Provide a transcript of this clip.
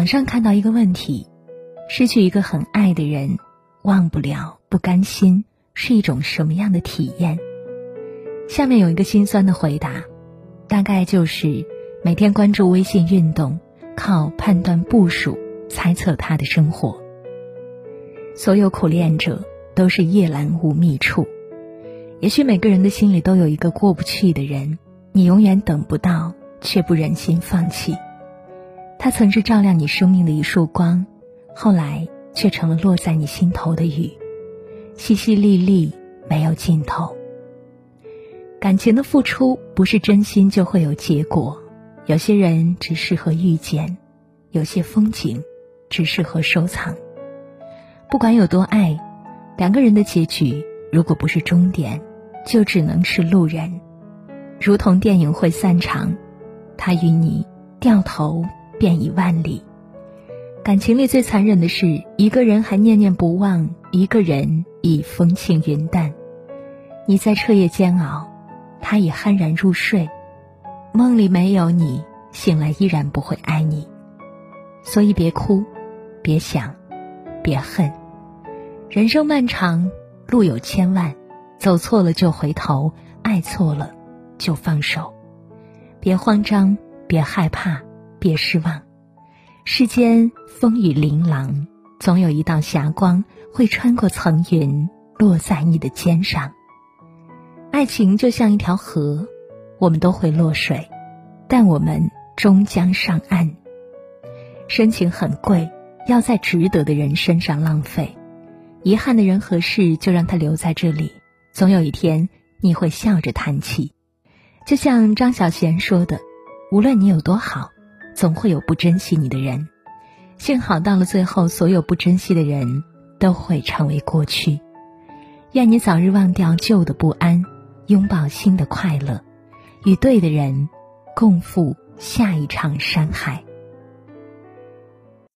网上看到一个问题：失去一个很爱的人，忘不了，不甘心，是一种什么样的体验？下面有一个心酸的回答，大概就是每天关注微信运动，靠判断步数猜测他的生活。所有苦恋者都是夜阑无觅处。也许每个人的心里都有一个过不去的人，你永远等不到，却不忍心放弃。他曾是照亮你生命的一束光，后来却成了落在你心头的雨，淅淅沥沥，没有尽头。感情的付出不是真心就会有结果，有些人只适合遇见，有些风景只适合收藏。不管有多爱，两个人的结局如果不是终点，就只能是路人。如同电影会散场，他与你掉头。便已万里。感情里最残忍的是，一个人还念念不忘，一个人已风轻云淡。你在彻夜煎熬，他已酣然入睡。梦里没有你，醒来依然不会爱你。所以别哭，别想，别恨。人生漫长，路有千万，走错了就回头，爱错了就放手。别慌张，别害怕。别失望，世间风雨琳琅，总有一道霞光会穿过层云，落在你的肩上。爱情就像一条河，我们都会落水，但我们终将上岸。深情很贵，要在值得的人身上浪费。遗憾的人和事，就让他留在这里，总有一天你会笑着叹气。就像张小娴说的：“无论你有多好。”总会有不珍惜你的人，幸好到了最后，所有不珍惜的人都会成为过去。愿你早日忘掉旧的不安，拥抱新的快乐，与对的人共赴下一场山海。